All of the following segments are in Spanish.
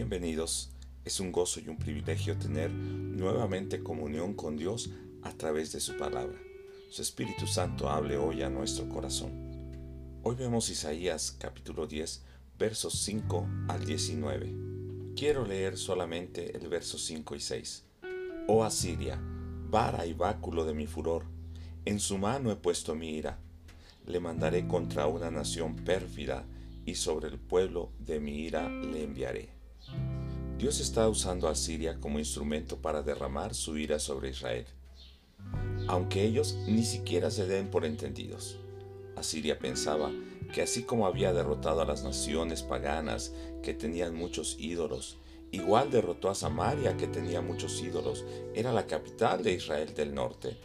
Bienvenidos. Es un gozo y un privilegio tener nuevamente comunión con Dios a través de su palabra. Su Espíritu Santo hable hoy a nuestro corazón. Hoy vemos Isaías capítulo 10, versos 5 al 19. Quiero leer solamente el verso 5 y 6. Oh Asiria, vara y báculo de mi furor, en su mano he puesto mi ira. Le mandaré contra una nación pérfida y sobre el pueblo de mi ira le enviaré. Dios está usando a Siria como instrumento para derramar su ira sobre Israel, aunque ellos ni siquiera se den por entendidos. Asiria pensaba que así como había derrotado a las naciones paganas que tenían muchos ídolos, igual derrotó a Samaria que tenía muchos ídolos, era la capital de Israel del norte.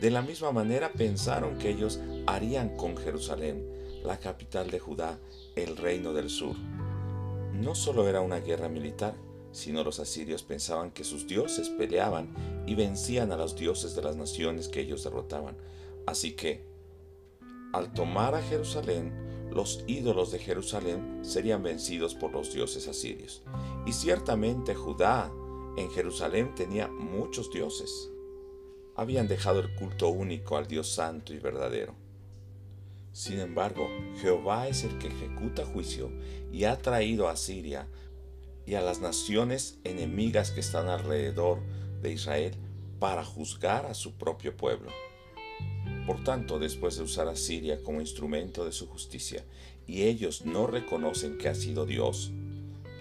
De la misma manera pensaron que ellos harían con Jerusalén, la capital de Judá, el reino del sur. No solo era una guerra militar, sino los asirios pensaban que sus dioses peleaban y vencían a los dioses de las naciones que ellos derrotaban. Así que, al tomar a Jerusalén, los ídolos de Jerusalén serían vencidos por los dioses asirios. Y ciertamente Judá en Jerusalén tenía muchos dioses. Habían dejado el culto único al Dios santo y verdadero. Sin embargo, Jehová es el que ejecuta juicio y ha traído a Siria y a las naciones enemigas que están alrededor de Israel para juzgar a su propio pueblo. Por tanto, después de usar a Siria como instrumento de su justicia, y ellos no reconocen que ha sido Dios,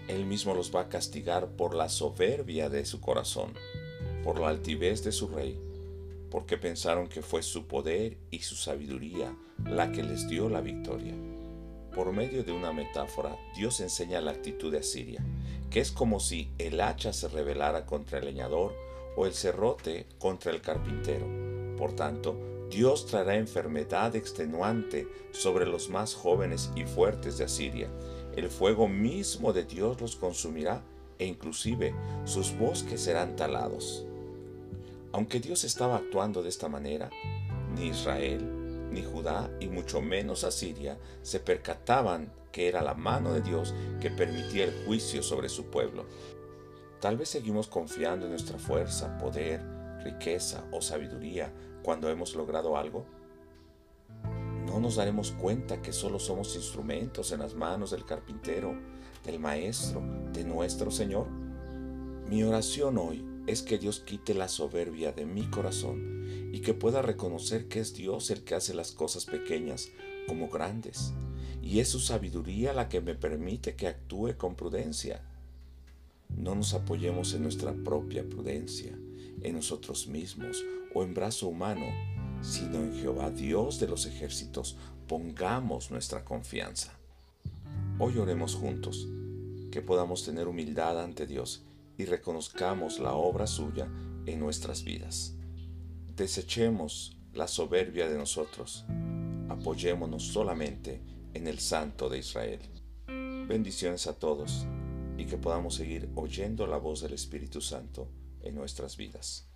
Él mismo los va a castigar por la soberbia de su corazón, por la altivez de su rey, porque pensaron que fue su poder y su sabiduría la que les dio la victoria. Por medio de una metáfora, Dios enseña la actitud de Asiria, que es como si el hacha se rebelara contra el leñador o el serrote contra el carpintero. Por tanto, Dios traerá enfermedad extenuante sobre los más jóvenes y fuertes de Asiria. El fuego mismo de Dios los consumirá e inclusive sus bosques serán talados. Aunque Dios estaba actuando de esta manera, ni Israel, ni Judá y mucho menos Asiria se percataban que era la mano de Dios que permitía el juicio sobre su pueblo. Tal vez seguimos confiando en nuestra fuerza, poder, riqueza o sabiduría cuando hemos logrado algo. No nos daremos cuenta que solo somos instrumentos en las manos del carpintero, del maestro, de nuestro Señor. Mi oración hoy es que Dios quite la soberbia de mi corazón y que pueda reconocer que es Dios el que hace las cosas pequeñas como grandes, y es su sabiduría la que me permite que actúe con prudencia. No nos apoyemos en nuestra propia prudencia, en nosotros mismos o en brazo humano, sino en Jehová Dios de los ejércitos, pongamos nuestra confianza. Hoy oremos juntos, que podamos tener humildad ante Dios y reconozcamos la obra suya en nuestras vidas. Desechemos la soberbia de nosotros, apoyémonos solamente en el Santo de Israel. Bendiciones a todos y que podamos seguir oyendo la voz del Espíritu Santo en nuestras vidas.